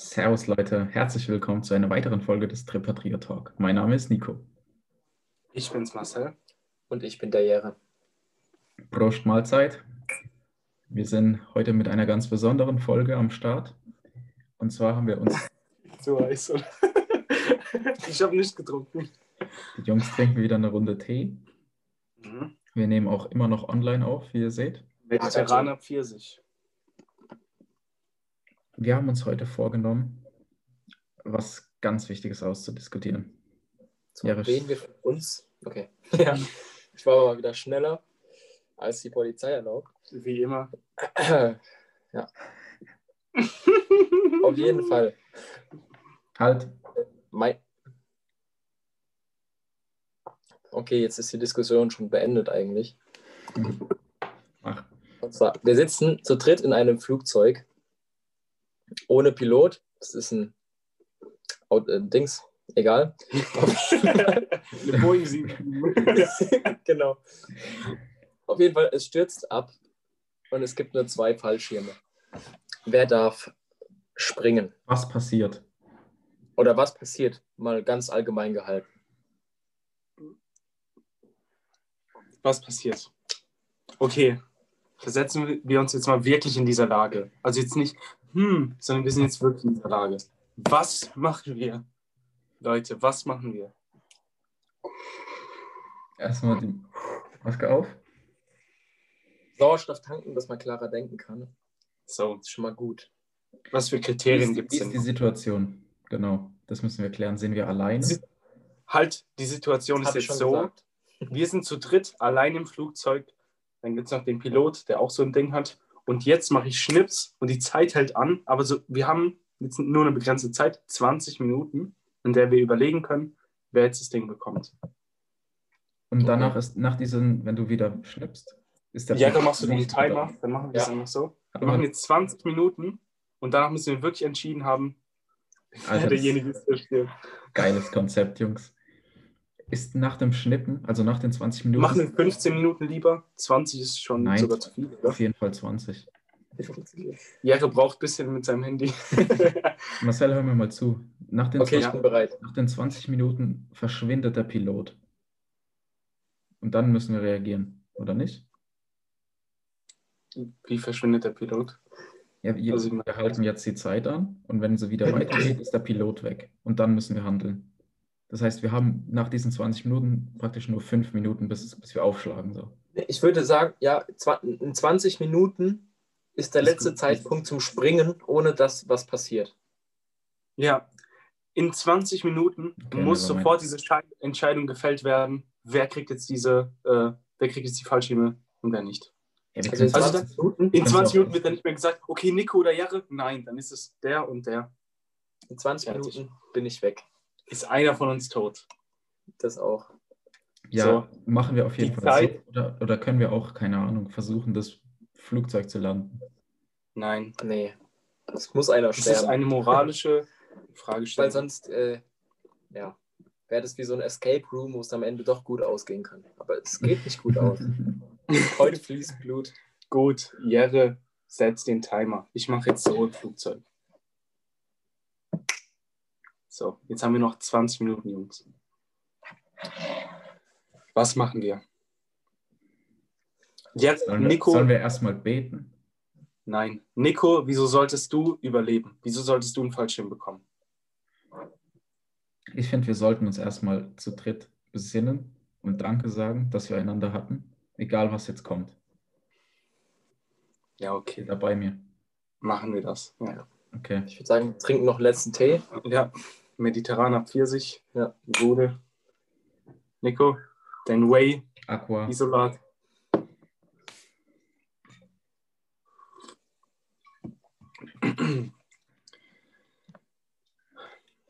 Servus Leute, herzlich willkommen zu einer weiteren Folge des Tripatria Talk. Mein Name ist Nico. Ich bin's Marcel. Und ich bin der Jere. Prost Mahlzeit. Wir sind heute mit einer ganz besonderen Folge am Start. Und zwar haben wir uns, So heiß, oder? ich habe nicht getrunken. die Jungs trinken wieder eine Runde Tee. Mhm. Wir nehmen auch immer noch online auf, wie ihr seht. Mediterraner Pfirsich. Wir haben uns heute vorgenommen, was ganz Wichtiges auszudiskutieren. Zum Jere, Reden wir von uns. Okay. Ja. Ich war aber mal wieder schneller, als die Polizei erlaubt. Wie immer. Ja. Auf jeden Fall. halt, Mein okay, jetzt ist die Diskussion schon beendet eigentlich. mach. Und zwar, wir sitzen zu dritt in einem Flugzeug ohne Pilot. Das ist ein Aut- äh, Dings, egal. Eine Boeing 7. genau. Auf jeden Fall, es stürzt ab und es gibt nur zwei Fallschirme. Wer darf springen? Was passiert? Oder was passiert? Mal ganz allgemein gehalten. Was passiert? Okay, versetzen wir uns jetzt mal wirklich in dieser Lage. Also jetzt nicht, hm, sondern wir sind jetzt wirklich in dieser Lage. Was machen wir? Leute, was machen wir? Erstmal die Maske auf. Sauerstoff tanken, dass man klarer denken kann. So, Das ist schon mal gut. was für Kriterien gibt wie es ist die denn? Situation? Genau, das müssen wir klären. Sind wir alleine? Sie- Halt, die Situation Das ist jetzt so. gesagt. Wir sind zu dritt allein im Flugzeug. Dann gibt es noch den Pilot, der auch so ein Ding hat. Und jetzt mache ich Schnips und die Zeit hält an. Aber so, wir haben jetzt nur eine begrenzte Zeit, 20 Minuten, in der wir überlegen können, wer jetzt das Ding bekommt. Und danach ist, nach diesen, wenn du wieder schnippst, ist der Ja, dann machst du den Timer, dann machen wir es Ja. einfach so. Wir machen jetzt 20 Minuten und danach müssen wir wirklich entschieden haben, wer das- derjenige ist, der stirbt. Geiles Konzept, Jungs. Ist nach dem Schnippen, also nach den 20 Minuten, Machen wir 15 Minuten lieber. 20 ist schon Nein. sogar zu viel. Oder? auf jeden Fall 20. Jere braucht ein bisschen mit seinem Handy. Marcel, hör mir mal zu. Nach den, Okay, ich 20, bin bereit. nach den 20 Minuten verschwindet der Pilot. Und dann müssen wir reagieren, oder nicht? Wie verschwindet der Pilot? Ja, wir, Also- wir halten jetzt die Zeit an und wenn sie wieder weitergeht, ist der Pilot weg. Und dann müssen wir handeln. Das heißt, wir haben nach diesen 20 Minuten praktisch nur fünf Minuten, bis, bis wir aufschlagen. So. Ich würde sagen, ja, in 20 Minuten ist der Ist letzte gut. Zeitpunkt zum Springen, ohne dass was passiert. Ja, in 20 Minuten Okay, muss sofort diese Schei- Entscheidung gefällt werden, wer kriegt jetzt diese, äh, wer kriegt jetzt die Fallschirme und wer nicht. Ja, Also in können- Also 20 Minuten, In Kannst 20 du auch- Minuten wird dann nicht mehr gesagt, okay, Nico oder Jare. Nein, dann ist es der und der. in 20 Fertig. Minuten bin ich weg. Ist einer von uns tot. Das auch. ja, so. machen wir auf jeden Die Fall. Zeit- So. Oder, oder können wir auch, keine Ahnung, versuchen, das Flugzeug zu landen? Nein. Nee. Es muss einer Das ist sterben. eine moralische Weil Fragestellung. sonst, äh, ja, wäre das wie so ein Escape Room, wo es am Ende doch gut ausgehen kann. Aber es geht nicht gut aus. Heute fließt Blut. Gut, Jere, setz den Timer. Ich mache jetzt so im Flugzeug. So, jetzt haben wir noch 20 Minuten, Jungs. Was machen wir? Jetzt, Sollen wir, Nico, sollen wir erstmal beten? nein. Nico, wieso solltest du überleben? Wieso solltest du einen Fallschirm bekommen? Ich finde, wir sollten uns erstmal zu dritt besinnen und Danke sagen, dass wir einander hatten, egal was jetzt kommt. Ja, okay, da bei mir. machen wir das. Ja, Okay. Ich würde sagen, wir trinken noch letzten Tee. ja. Mediterraner Pfirsich, Ja. Gute. Nico, dein Whey, Aqua. Isolat.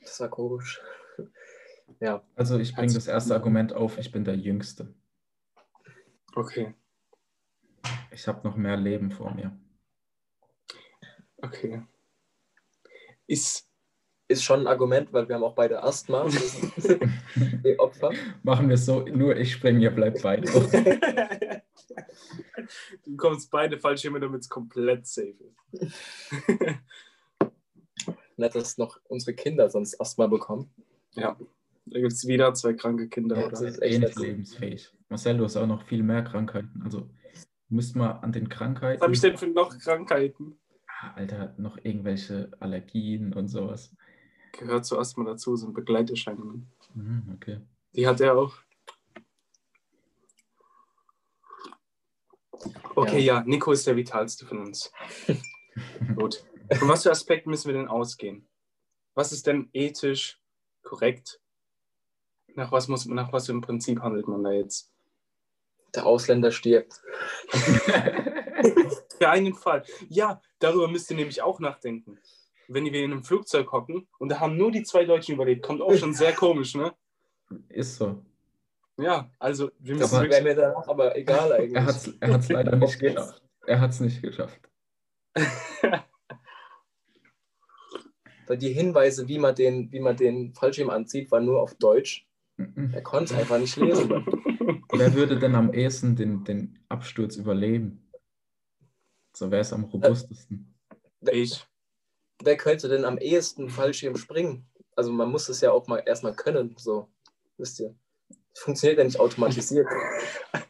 Das war komisch. Ja, Also ich bringe das erste Argument auf, ich bin der Jüngste. Okay, Ich habe noch mehr Leben vor mir. okay. Ist, ist schon ein Argument, weil wir haben auch beide Asthma. Wir sind die Opfer. Machen wir es so, nur ich springe, ihr bleibt beide. du kommst beide Fallschirme, damit es komplett safe ist. Nicht, dass noch unsere Kinder sonst Asthma bekommen. Ja. Da gibt es wieder zwei kranke Kinder. Ja, oder? das ist echt nicht nicht- lebensfähig. Marcel, du hast auch noch viel mehr Krankheiten. Also müsst mal an den Krankheiten. Was habe ich denn für noch Krankheiten? Ah, Alter, noch irgendwelche Allergien und sowas. Gehört zu Asthma dazu, sind Begleiterscheinungen. Mhm, okay. Die hat er auch. Okay, ja. Nico ist der vitalste von uns. Gut. Von was für Aspekten müssen wir denn ausgehen? Was ist denn ethisch korrekt? Nach was, muss, nach was für einem Prinzip handelt man da jetzt? Der Ausländer stirbt. Für einen Fall. Ja, darüber müsst ihr nämlich auch nachdenken. Wenn wir in einem Flugzeug hocken und da haben nur die zwei Deutschen überlebt, kommt auch schon sehr komisch, ne? Ist so. Ja, also wir Aber- müssen wäre wirklich, mir danach aber egal eigentlich. Er hat es er hat's leider nicht geschafft. Er hat es nicht geschafft. Weil die Hinweise, wie man den, wie man den Fallschirm anzieht, waren nur auf Deutsch. Mhm. Er konnte es einfach nicht lesen. Wer würde denn am ehesten den, den Absturz überleben? So wäre es am robustesten. ich. Wer könnte denn am ehesten Fallschirm springen? Also man muss es ja auch mal erstmal können, so, wisst ihr. Das funktioniert ja nicht automatisiert.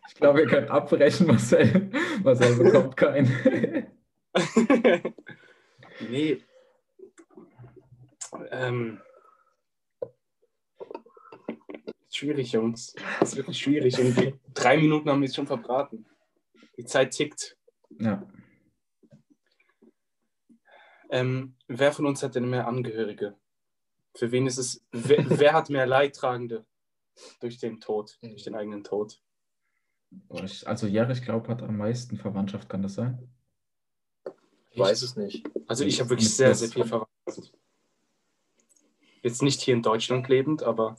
Ich glaube, wir können abbrechen, Marcel. Marcel bekommt keinen. nee. Ähm, schwierig, Jungs. Das ist wirklich schwierig. Und drei Minuten haben wir jetzt schon verbraten. Die Zeit tickt. ja, Ähm, wer von uns hat denn mehr Angehörige? Für wen ist es, wer, wer hat mehr Leidtragende durch den Tod, durch den eigenen Tod? Ich, also Jere, ich glaube, hat am meisten Verwandtschaft, kann das sein? Ich weiß es nicht. Also ich habe wirklich sehr, sehr viel Verwandtschaft. Jetzt nicht hier in Deutschland lebend, aber.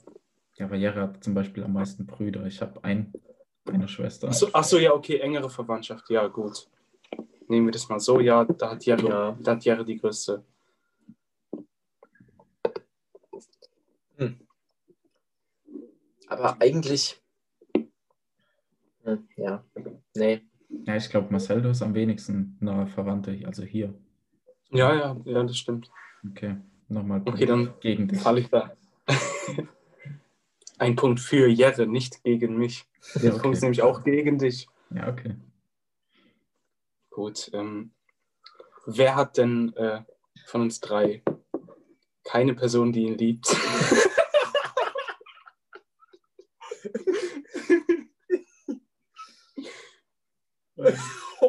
Ja, aber Jere hat zum Beispiel am meisten Brüder. Ich habe ein, eine Schwester. Achso, ach so, ja, okay, engere Verwandtschaft. Ja, gut. Nehmen wir das mal so. Ja, da hat Jere, Ja. da hat Jere die größte. Aber eigentlich. Hm, ja. Nee. Ja, ich glaube, Marcel, du hast am wenigsten nahe Verwandte, also hier. Ja, ja, ja, das stimmt. Okay, nochmal Okay, dann gegen dich. falle ich da. Ein Punkt für Jere, nicht gegen mich. Ja, Der Punkt ist okay. nämlich auch gegen dich. Ja, okay. Gut. Ähm, wer hat denn äh, von uns drei keine Person, die ihn liebt?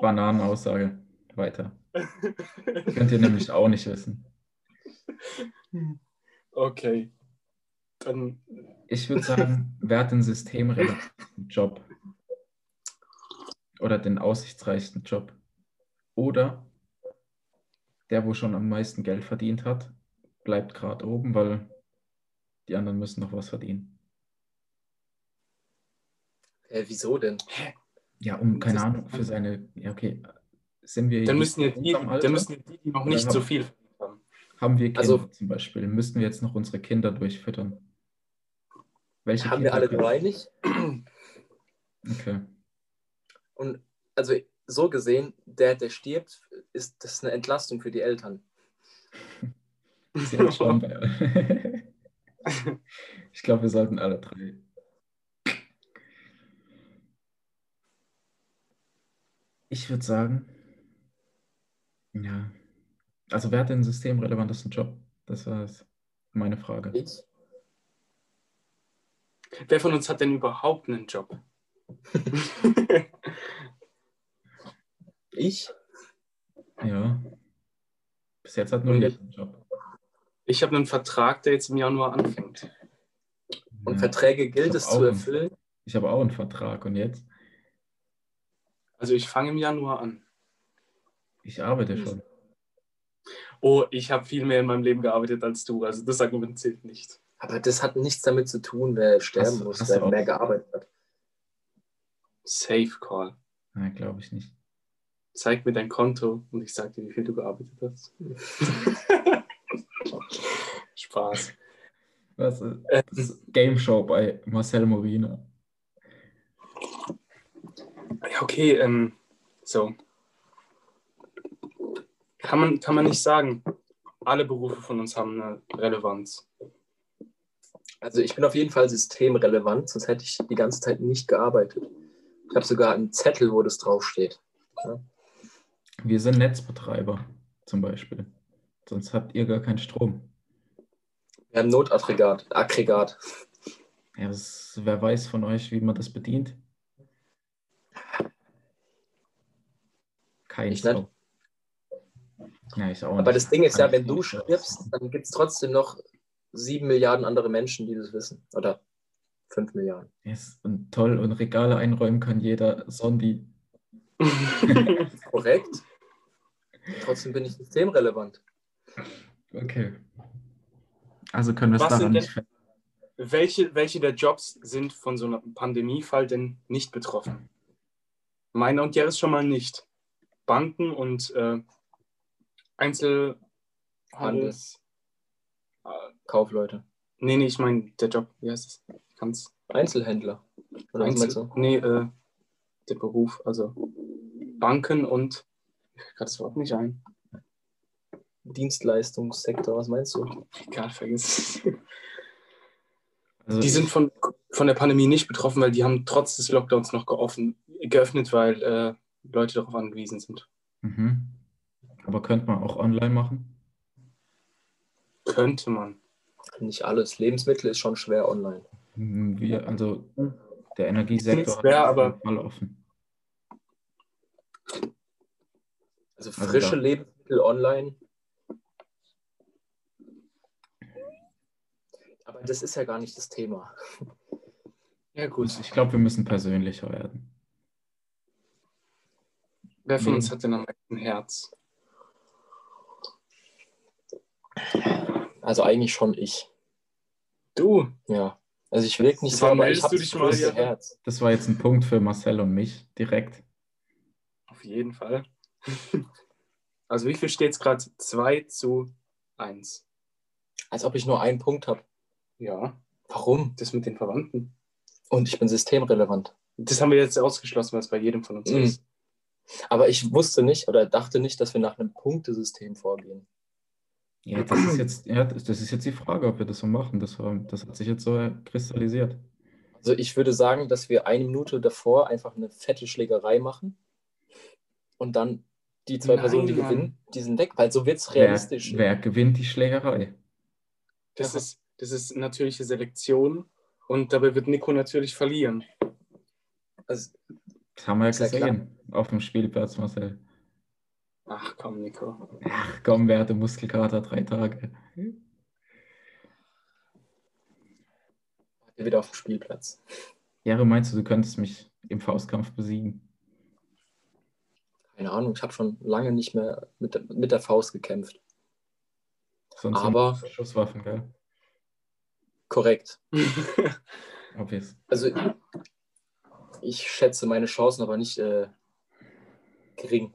Bananenaussage. Weiter. Könnt ihr nämlich auch nicht wissen. okay. Dann Ich würde sagen, wer hat den systemrelevanten Job? Oder den aussichtsreichsten Job? Oder der, wo schon am meisten Geld verdient hat, bleibt gerade oben, weil die anderen müssen noch was verdienen. Äh, wieso denn? Ja, um, keine Das- Ahnung, für seine, ja, okay, sind wir Dann müssen ja die, dann müssen die, die noch nicht so viel verdient haben. Haben wir Kinder Also- zum Beispiel? Müssten wir jetzt noch unsere Kinder durchfüttern? Welche Haben wir Kinder alle können- drei nicht? Okay. Und also so gesehen, der, der stirbt, ist das eine Entlastung für die Eltern. Sehr bei- ich glaube, wir sollten alle drei. Ich würde sagen, ja. Also, wer hat den systemrelevantesten Job? Das war meine Frage. Ich? Wer von uns hat denn überhaupt einen Job? Ich? Ja. Bis jetzt hat nur jeder einen Job. Ich habe einen Vertrag, der jetzt im Januar anfängt. Und Ja. Verträge gilt es zu auch einen. erfüllen. Ich habe auch einen Vertrag und jetzt? Also ich fange im Januar an. Ich arbeite schon. Oh, ich habe viel mehr in meinem Leben gearbeitet als du. Also das Argument zählt nicht. Aber das hat nichts damit zu tun, wer sterben Hast muss, hast wer mehr gearbeitet hat. Safe Call. Nein, glaube ich nicht. Zeig mir dein Konto und ich sag dir, wie viel du gearbeitet hast. Spaß. Was ist das ist Game Show bei Marcel Morina. Ja, okay, ähm, so. Kann man, kann man nicht sagen. alle Berufe von uns haben eine Relevanz. Also ich bin auf jeden Fall systemrelevant, sonst hätte ich die ganze Zeit nicht gearbeitet. Ich habe sogar einen Zettel, wo das draufsteht. Ja. Wir sind Netzbetreiber zum Beispiel. Sonst habt ihr gar keinen Strom. Wir haben Notaggregat. Aggregat. Ja, das, wer weiß von euch, wie man das bedient? Kein Ich nicht. Ja, ich auch Aber nicht. das Ding ist ja, wenn du stirbst, dann gibt es trotzdem noch sieben Milliarden andere Menschen, die das wissen. Oder fünf Milliarden. Yes, und toll, und Regale einräumen kann jeder Sondi. Korrekt. Trotzdem bin ich systemrelevant. Okay. Also können wir es Was daran nicht denn- welche, welche der Jobs sind von so einem Pandemiefall denn nicht betroffen? Meiner und Jaris schon mal nicht. Banken und äh, Einzelhandels. Äh, Kaufleute. nee, nee, ich meine der Job. Wie heißt es? Kann's. Einzelhändler. Oder was meinst Einzel du? nee, äh, der Beruf. Also Banken und. Gerade das Wort nicht ein. Dienstleistungssektor, was meinst du? Egal, vergiss es. Also Die sind von, von der Pandemie nicht betroffen, weil die haben trotz des Lockdowns noch geoffen, geöffnet, weil äh, Leute darauf angewiesen sind. Mhm. Aber könnte man auch online machen? Könnte man. Nicht alles. Lebensmittel ist schon schwer online. Mhm, Wir, also der Energiesektor Ist schwer, aber- offen. Also Also frische da- Lebensmittel online. Aber das ist ja gar nicht das Thema. Ja, gut. Ich glaube, wir müssen persönlicher werden. Wer von Mhm. uns hat denn am meisten Herz? Also eigentlich schon ich. Du. Ja. Also ich will nicht sagen, ich habe du das dich mal größte? Herz. Das war jetzt ein Punkt für Marcel und mich direkt. Auf jeden Fall. Also wie viel steht es gerade? 2 zu 1. Als ob ich nur einen Punkt habe. Ja, Warum? das mit den Verwandten. Und ich bin systemrelevant. Das haben wir jetzt ausgeschlossen, weil es bei jedem von uns Mhm. ist. Aber ich wusste nicht oder dachte nicht, dass wir nach einem Punktesystem vorgehen. Ja, das ist jetzt, ja, das das ist jetzt die Frage, ob wir das so machen. Das, war, das hat sich jetzt so kristallisiert. Also ich würde sagen, dass wir eine Minute davor einfach eine fette Schlägerei machen und dann die zwei Nein, Personen, die Mann. gewinnen, die sind weg, weil so wird es Wer, realistisch. wer gewinnt die Schlägerei? Das, Ja. ist, das ist natürliche Selektion und dabei wird Nico natürlich verlieren. Also, Das haben wir ja ja gesehen auf dem Spielplatz, Marcel. Ach komm, Nico. Ach komm, wer hatte Muskelkater drei Tage? wieder auf dem Spielplatz. Jaro, meinst du, du könntest mich im Faustkampf besiegen? Keine Ahnung, ich habe schon lange nicht mehr mit, der- mit der Faust gekämpft. Sonst Aber- Schusswaffen, gell? Korrekt. Obvious. Also ich schätze meine Chancen aber nicht äh, gering.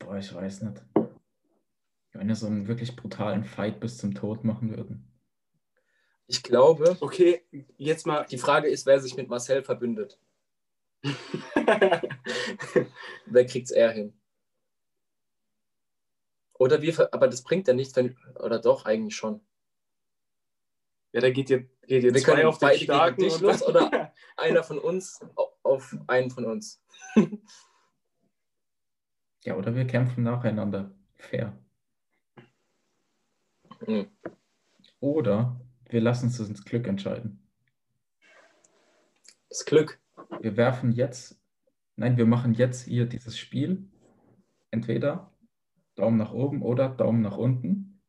Boah, ich weiß nicht. Wenn wir so einen wirklich brutalen Fight bis zum Tod machen würden. Ich glaube, okay, jetzt mal. die Frage ist, wer sich mit Marcel verbündet. Wer kriegt es eher hin? Oder wir, ver- aber das bringt ja nichts, wenn, oder doch, eigentlich schon. ja, da geht ihr, geht ihr Wir zwei können auf den beide gegen Starken. dich und- los, oder? Einer von uns au- auf einen von uns. Ja, oder wir kämpfen nacheinander. Fair. Hm. Oder wir lassen es uns ins Glück entscheiden. Das Glück. Wir werfen jetzt, nein, wir machen jetzt hier dieses Spiel. Entweder Daumen nach oben oder Daumen nach unten.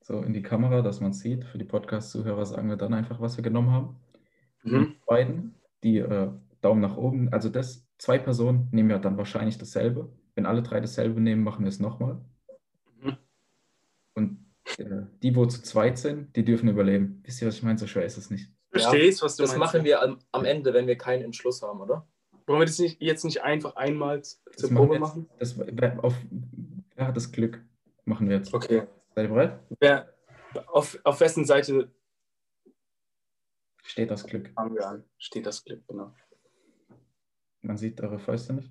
So in die Kamera, dass man es sieht. Für die Podcast-Zuhörer sagen wir dann einfach, was wir genommen haben. Mhm. Die beiden, die äh, Daumen nach oben, also das, zwei Personen nehmen ja dann wahrscheinlich dasselbe. Wenn alle drei dasselbe nehmen, machen wir es nochmal. Mhm. Und äh, die, wo zu zweit sind, die dürfen überleben. Wisst ihr, was ich meine? So schwer ist es nicht. Verstehst, was du Das meinst? machen wir am, am Ende, wenn wir keinen Entschluss haben, oder? Wollen wir das nicht, jetzt nicht einfach einmal zur Das Probe jetzt. machen? Das, wer, auf, wer hat das Glück? Machen wir jetzt. Okay. Seid ihr bereit? Wer, auf, auf wessen Seite Steht das Glück. fangen wir an? Steht das Glück, genau. Man sieht eure Fäuste nicht.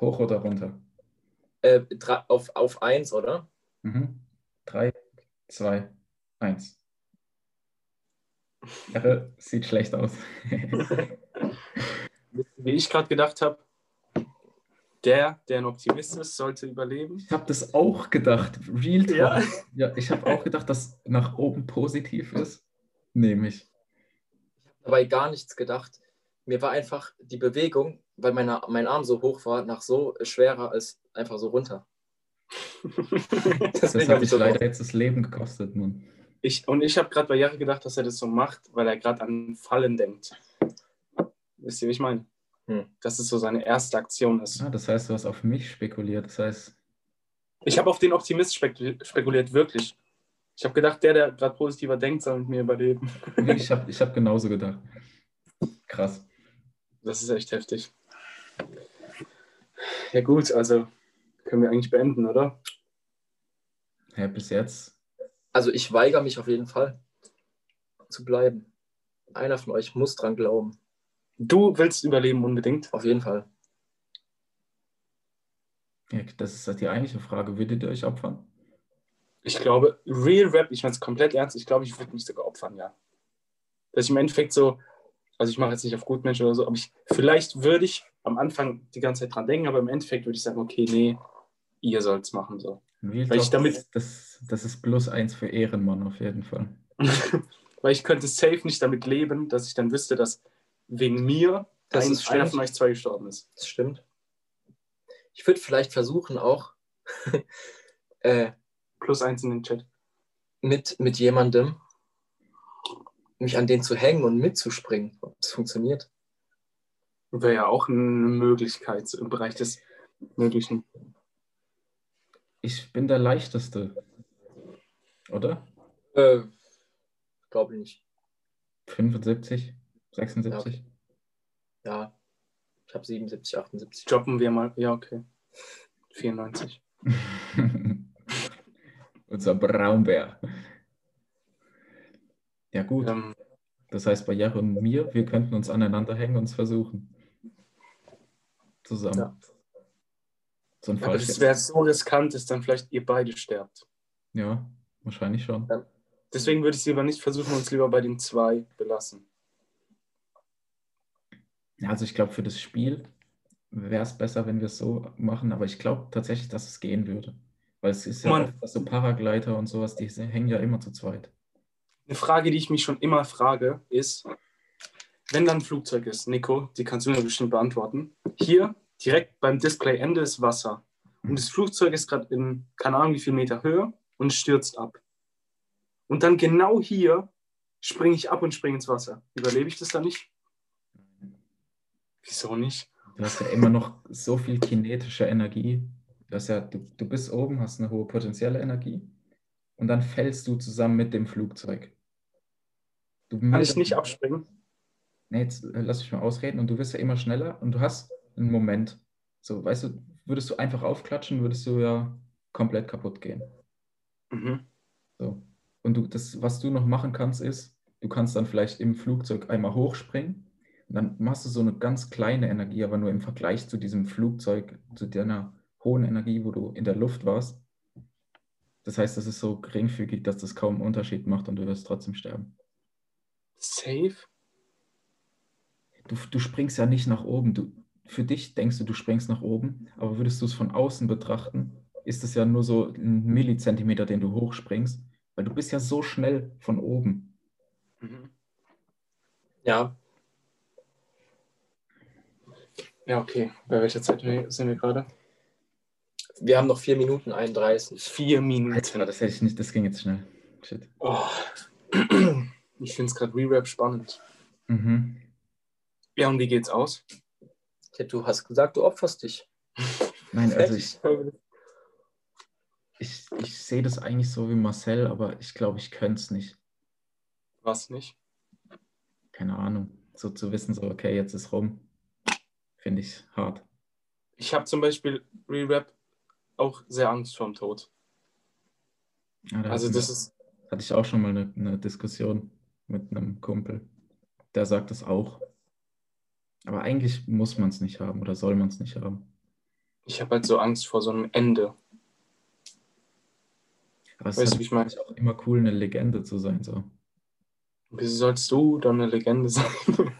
Hoch oder runter? Äh, auf, auf 1, oder? Mhm. Drei, zwei, eins. Sieht schlecht aus. Wie ich gerade gedacht habe, der, der ein Optimist ist, sollte überleben. Ich habe das auch gedacht. Real Talk. Ja. Ja, ich habe auch gedacht, dass nach oben positiv ist. Nehme ich. Dabei gar nichts gedacht. Mir war einfach die Bewegung, weil meine, mein Arm so hoch war, nach so schwerer als einfach so runter. Das hat habe ich dich so leider jetzt das Leben gekostet, Mann. Ich, und ich habe gerade bei Jahre gedacht, dass er das so macht, weil er gerade an Fallen denkt. Wisst ihr, wie ich meine? Hm. Dass es so seine erste Aktion ist. Ah, das heißt, du hast auf mich spekuliert. Das heißt, Ich habe auf den Optimist spekul- spekuliert, wirklich. Ich habe gedacht, der, der gerade positiver denkt, soll mit mir überleben. ich habe ich hab genauso gedacht. Krass. Das ist echt heftig. Ja gut, also können wir eigentlich beenden, oder? Ja, bis jetzt. Also ich weigere mich auf jeden Fall zu bleiben. Einer von euch muss dran glauben. Du willst überleben unbedingt. Auf jeden Fall. Ja, das ist die eigentliche Frage. Würdet ihr euch opfern? Ich glaube, Real Rap, ich meine es komplett ernst, ich glaube, ich würde mich sogar opfern, ja. Dass ich im Endeffekt so, also ich mache jetzt nicht auf Gutmensch oder so, aber ich, vielleicht würde ich am Anfang die ganze Zeit dran denken, aber im Endeffekt würde ich sagen, okay, nee, ihr sollt es machen. So. Real Weil ich Talk, damit- das, das ist plus eins für Ehrenmann auf jeden Fall. Weil ich könnte safe nicht damit leben, dass ich dann wüsste, dass wegen mir Das ein, ist einer von euch zwei gestorben ist. Das stimmt. Ich würde vielleicht versuchen, auch äh, Plus eins in den Chat. mit, mit jemandem mich an den zu hängen und mitzuspringen, ob das funktioniert. Wäre ja auch eine Möglichkeit im Bereich des Möglichen. Ich bin der leichteste. Oder? Äh, Glaube ich nicht. 75, 76. Ja, ich habe 77, 78. Droppen wir mal. Ja, okay. 94. Unser Braunbär. Ja, gut. Ähm, Das heißt, bei Jaro und mir, wir könnten uns aneinander hängen und es versuchen. Zusammen. Ja. So ein aber das wäre so riskant, dass dann vielleicht ihr beide sterbt. Ja, wahrscheinlich schon. Deswegen würde ich es lieber nicht versuchen, uns lieber bei den zwei belassen. Ja, also ich glaube, für das Spiel wäre es besser, wenn wir es so machen, aber ich glaube tatsächlich, dass es gehen würde. Weil es ist ja Mann. oft, dass so Paragleiter und sowas, die hängen ja immer zu zweit. Eine Frage, die ich mich schon immer frage, ist, wenn dann ein Flugzeug ist, Nico, die kannst du mir bestimmt beantworten. Hier direkt beim Displayende ist Wasser. Und das Flugzeug ist gerade in, keine Ahnung wie viel Meter Höhe und stürzt ab. Und dann genau hier springe ich ab und springe ins Wasser. Überlebe ich das dann nicht? Wieso nicht? Du hast ja immer noch so viel kinetische Energie. Du, hast ja, du, du bist oben, hast eine hohe potenzielle Energie und dann fällst du zusammen mit dem Flugzeug. Du Kann ich nicht abspringen? Nee, jetzt äh, lass mich mal ausreden und du wirst ja immer schneller und du hast einen Moment. So, weißt du, würdest du einfach aufklatschen, würdest du ja komplett kaputt gehen. Mhm. So. Und du, das, was du noch machen kannst, ist, du kannst dann vielleicht im Flugzeug einmal hochspringen und dann machst du so eine ganz kleine Energie, aber nur im Vergleich zu diesem Flugzeug, zu deiner hohen Energie, wo du in der Luft warst. Das heißt, das ist so geringfügig, dass das kaum einen Unterschied macht und du wirst trotzdem sterben. Safe? Du, du springst ja nicht nach oben. Du, für dich denkst du, du springst nach oben, aber würdest du es von außen betrachten, ist es ja nur so ein Millizentimeter, den du hochspringst, weil du bist ja so schnell von oben. Mhm. Ja, Ja, okay. Bei welcher Zeit sind wir gerade? wir haben noch 4 Minuten 31. Vier Minuten. Alter, das hätte ich nicht, das ging jetzt schnell. Shit. Oh. Ich finde es gerade Re-Rap spannend. Mhm. Ja, und wie geht's aus? Ja, du hast gesagt, du opferst dich. Nein, also ich, ich, ich sehe das eigentlich so wie Marcel, aber ich glaube, ich könnte es nicht. Was nicht? Keine Ahnung. So zu wissen, so, okay, jetzt ist rum, finde ich hart. Ich habe zum Beispiel Re-Rap auch sehr Angst vorm Tod. Ja, da Also das ist, hatte ich auch schon mal eine, eine Diskussion mit einem Kumpel. Der sagt das auch. Aber eigentlich muss man es nicht haben oder soll man es nicht haben. Ich habe halt so Angst vor so einem Ende. Aber es Weißt ist du, wie ich meine? auch immer cool, eine Legende zu sein. So. Wieso sollst du dann eine Legende sein?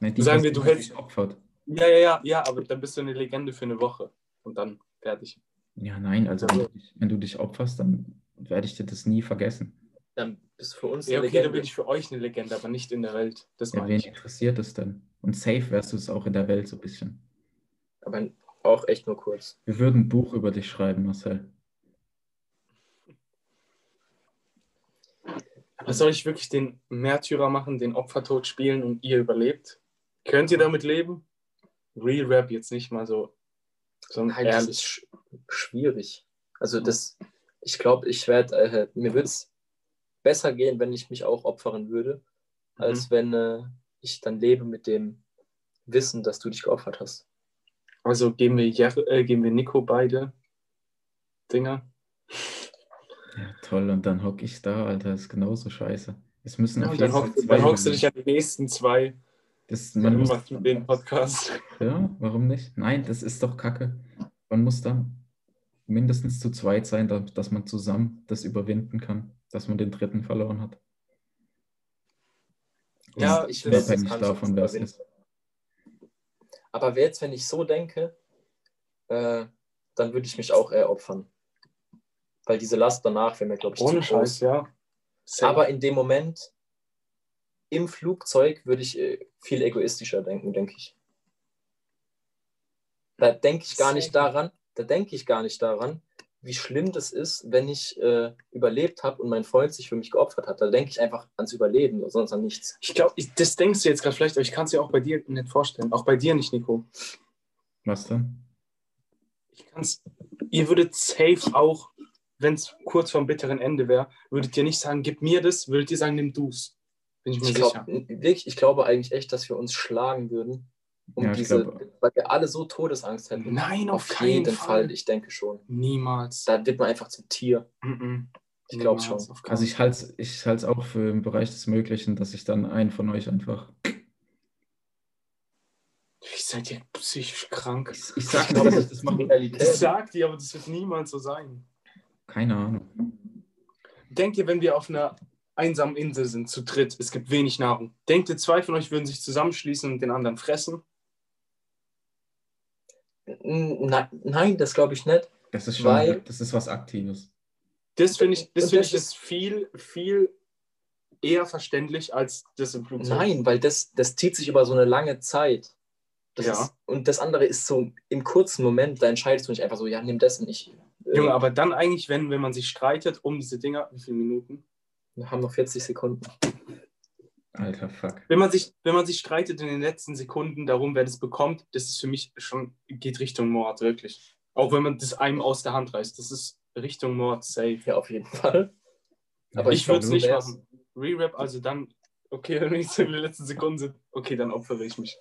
Nee, die Sagen wir, du sich opfert. ja, ja, ja, ja, aber dann bist du eine Legende für eine Woche. Und dann fertig. Ja, nein, also wenn du, dich, wenn du dich opferst, dann werde ich dir das nie vergessen. Dann bist du für uns Ja, eine okay, dann Legende. bin ich für euch eine Legende, aber nicht in der Welt. Das Ja, wen ich. interessiert es denn? Und safe wärst du es auch in der Welt so ein bisschen. Aber auch echt nur kurz. Wir würden ein Buch über dich schreiben, Marcel. Aber soll ich wirklich den Märtyrer machen, den Opfertod spielen und ihr überlebt? Könnt ihr damit leben? Real Rap jetzt nicht mal so, so Nein, das ist sch schwierig. Also das, ich glaube, ich werde, äh, mir würde es besser gehen, wenn ich mich auch opfern würde, als wenn äh, ich dann lebe mit dem Wissen, dass du dich geopfert hast. Also geben wir, Jer äh, geben wir Nico beide Dinger. Ja, toll. Und dann hock ich da, Alter. Das ist genauso scheiße. Es müssen auf Und dann, jeden hock, Fall zwei dann hockst du dich an die nächsten zwei. Das, Man muss, den Podcast. ja, warum nicht? Nein, das ist doch Kacke. Man muss dann mindestens zu zweit sein, da- dass man zusammen das überwinden kann, dass man den dritten verloren hat. Ja, Und ich das- werde unabhängig das davon, wer es ist. Aber jetzt, wenn ich so denke, äh, dann würde ich mich auch eher opfern. Weil diese Last danach wäre mir, glaube ich, Ohne zu groß. Scheiß, ja. Safe. Aber in dem Moment im Flugzeug würde ich äh, viel egoistischer denken, denke ich. Da denke ich gar nicht daran, da denke ich gar nicht daran, wie schlimm das ist, wenn ich äh, überlebt habe und mein Freund sich für mich geopfert hat. Da denke ich einfach ans Überleben, sonst an nichts. ich glaube, das denkst du jetzt gerade vielleicht, aber ich kann es dir auch bei dir nicht vorstellen. Auch bei dir nicht, Nico. Was dann? Ich kann's, ihr würdet safe auch, wenn es kurz vorm bitteren Ende wäre, würdet ihr nicht sagen, gib mir das, würdet ihr sagen, nimm du's. Bin ich mir Ich, sicher. glaub, wirklich, ich glaube eigentlich echt, dass wir uns schlagen würden, um Ja, ich diese, glaube- weil wir alle so Todesangst hätten. Nein, auf, Auf keinen jeden Fall. Fall, ich denke schon. Niemals. Da wird man einfach zum Tier. Mhm. Ich glaube schon. auf keinen Also ich halte es ich halt's auch für im Bereich des Möglichen, dass ich dann einen von euch einfach. Wie seid ihr psychisch krank? Ich, ich sag ich das mache. Ich Realität. sag dir, aber das wird niemals so sein. Keine Ahnung. Denkt ihr, wenn wir auf einer einsamen Insel sind, zu dritt, es gibt wenig Nahrung, denkt ihr, zwei von euch würden sich zusammenschließen und den anderen fressen? Nein, nein, das glaube ich nicht. Das ist schon, Weil- das ist was Aktives. Das finde ich, das finde das ich ist viel, viel eher verständlich als das im Nein, weil das, das zieht sich über so eine lange Zeit. Das Ja. ist, und das andere ist so im kurzen Moment, da entscheidest du nicht einfach so, ja, nimm das und ich. Äh, Junge, aber dann eigentlich, wenn, wenn man sich streitet um diese Dinger, wie viele Minuten? wir haben noch 40 Sekunden. Alter, fuck. Wenn man sich, wenn man sich streitet in den letzten Sekunden darum, wer das bekommt, das ist für mich schon, geht Richtung Mord, wirklich. Auch wenn man das einem aus der Hand reißt, das ist Richtung Mord safe. Ja, auf jeden Fall. Aber ich ich würde es nicht du wärst- machen. Re-Rap, also dann, okay, wenn wir nicht so in den letzten Sekunden sind, okay, dann opfere ich mich.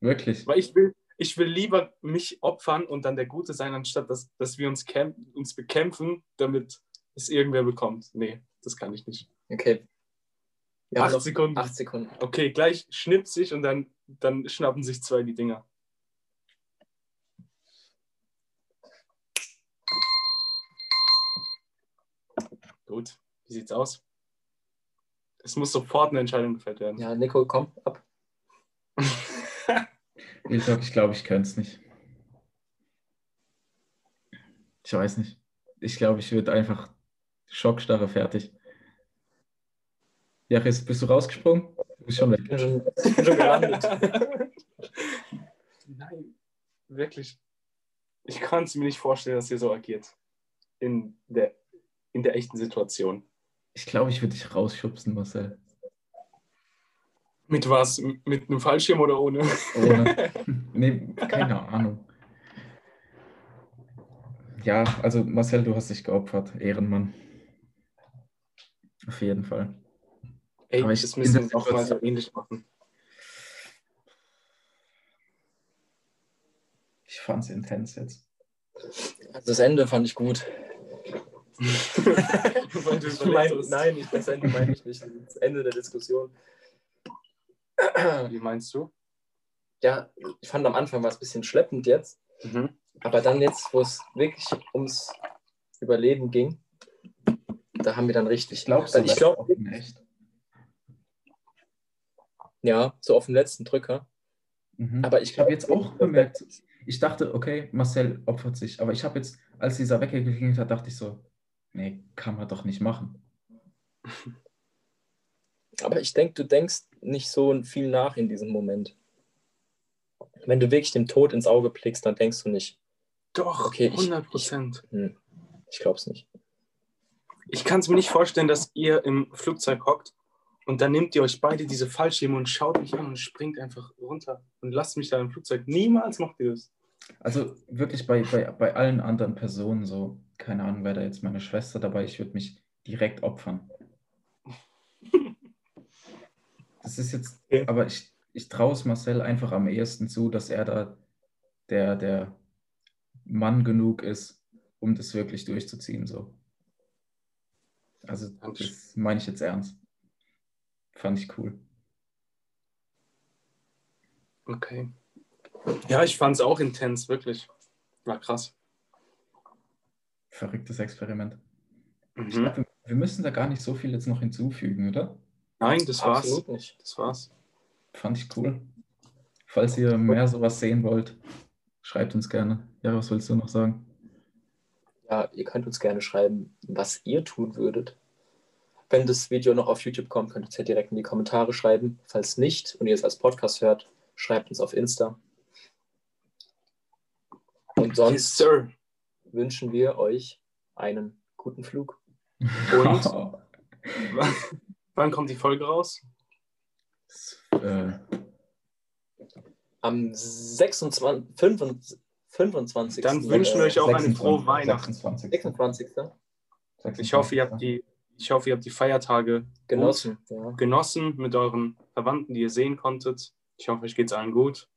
Wirklich. Weil ich will, ich will lieber mich opfern und dann der Gute sein, anstatt dass, dass wir uns, uns bekämpfen, damit es irgendwer bekommt. Nee, das kann ich nicht. Okay. Wir Acht noch Sekunden. acht Sekunden. Okay, gleich schnips ich und dann, dann schnappen sich zwei die Dinger. Gut, wie sieht's aus? Es muss sofort eine Entscheidung gefällt werden. Ja, Nico, komm, ab. Ich glaube, ich, glaub, ich könnte es nicht. Ich weiß nicht. Ich glaube, ich würde einfach Schockstarre fertig. Jaris, bist du rausgesprungen? Du bist schon weg. Ich bin schon, ich bin schon gelandet. Nein, wirklich. Ich kann es mir nicht vorstellen, dass ihr so agiert. In der, in der echten Situation. Ich glaube, ich würde dich rausschubsen, Marcel. Mit was? Mit einem Fallschirm oder ohne? Ohne. nee, keine Ahnung. Ja, also Marcel, du hast dich geopfert. Ehrenmann. Auf jeden Fall. Ey, Aber ich- das müssen wir auch mal so ähnlich machen. Ich fand's intens jetzt. Das Ende fand ich gut. Du Ich mein, nein, ich- das Ende meine ich nicht. Das Ende der Diskussion. Wie meinst du? ja, ich fand am Anfang war es ein bisschen schleppend jetzt, Mhm. aber dann jetzt, wo es wirklich ums Überleben ging, da haben wir dann richtig. Ich glaube, Weil ich glaube, echt. Ja, so auf den letzten Drücker. Mhm. Aber ich Ich habe jetzt auch bemerkt, ich dachte, okay, Marcel opfert sich, aber ich habe jetzt, als dieser Wecker geklingelt hat, dachte ich so, nee, kann man doch nicht machen. Aber ich denke, du denkst nicht so viel nach in diesem Moment. Wenn du wirklich dem Tod ins Auge blickst, dann denkst du nicht, Doch, Okay, ich- 100 Prozent. hm, ich glaube es nicht. Ich kann es mir nicht vorstellen, dass ihr im Flugzeug hockt und dann nehmt ihr euch beide diese Fallschirme und schaut mich an und springt einfach runter und lasst mich da im Flugzeug. Niemals macht ihr das. Also wirklich bei, bei, bei allen anderen Personen so, keine Ahnung, wäre da jetzt meine Schwester dabei, ich würde mich direkt opfern. Das ist jetzt, Okay. aber ich, ich traue es Marcel einfach am ehesten zu, dass er da der, der Mann genug ist, um das wirklich durchzuziehen. So. Also das meine ich jetzt ernst. Fand ich cool. Okay. Ja, ich fand es auch intens, wirklich. War krass. Verrücktes Experiment. Ich Mhm. glaub, wir, wir müssen da gar nicht so viel jetzt noch hinzufügen, oder? Nein, das war's. Absolut nicht. Das war's. Fand ich cool. Falls ihr mehr sowas sehen wollt, schreibt uns gerne. Ja, was willst du noch sagen? Ja, ihr könnt uns gerne schreiben, was ihr tun würdet. Wenn das Video noch auf YouTube kommt, könnt ihr es ja direkt in die Kommentare schreiben. Falls nicht und ihr es als Podcast hört, schreibt uns auf Insta. Und Yes, sonst Sir. wünschen wir euch einen guten Flug. Und? Wann kommt die Folge raus? äh, Am 26, 25, 25. Dann wünschen wir euch auch eine 26, frohe Weihnachten. 26. 26. Ich hoffe, ihr habt die, ich hoffe, ihr habt die Feiertage genossen. Ja. genossen mit euren Verwandten, die ihr sehen konntet. Ich hoffe, euch geht es allen gut.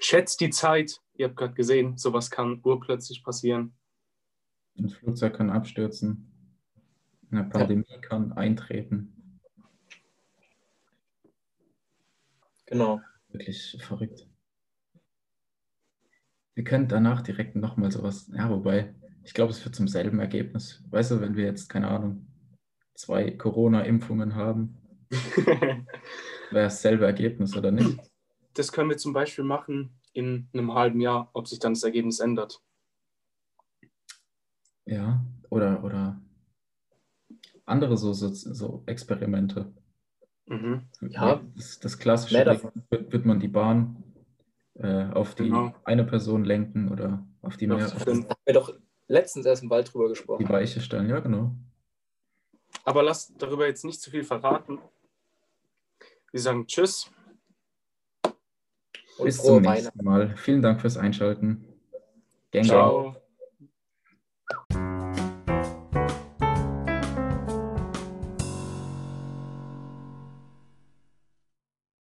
Schätzt die Zeit. Ihr habt gerade gesehen, sowas kann urplötzlich passieren. Ein Flugzeug kann abstürzen. Eine Pandemie kann eintreten. Genau. Wirklich verrückt. Wir können danach direkt nochmal sowas. Ja, wobei, ich glaube, es führt zum selben Ergebnis. Weißt du, wenn wir jetzt, keine Ahnung, zwei Corona-Impfungen haben, wäre es dasselbe Ergebnis, oder nicht? das können wir zum Beispiel machen in einem halben Jahr, ob sich dann das Ergebnis ändert. Ja, oder, oder andere so, so, so Experimente. Mhm. Ja. Das, das klassische wird, wird man die Bahn äh, auf die Genau. eine Person lenken oder auf die, mehr, fünf. Haben wir doch letztens erst im Wald drüber die gesprochen. Weiche stellen. Ja, genau. Aber lasst darüber jetzt nicht zu viel verraten. Wir sagen Tschüss. Und Bis zum Weihnachten. nächsten Mal. Vielen Dank fürs Einschalten. Gang, gang. Ciao.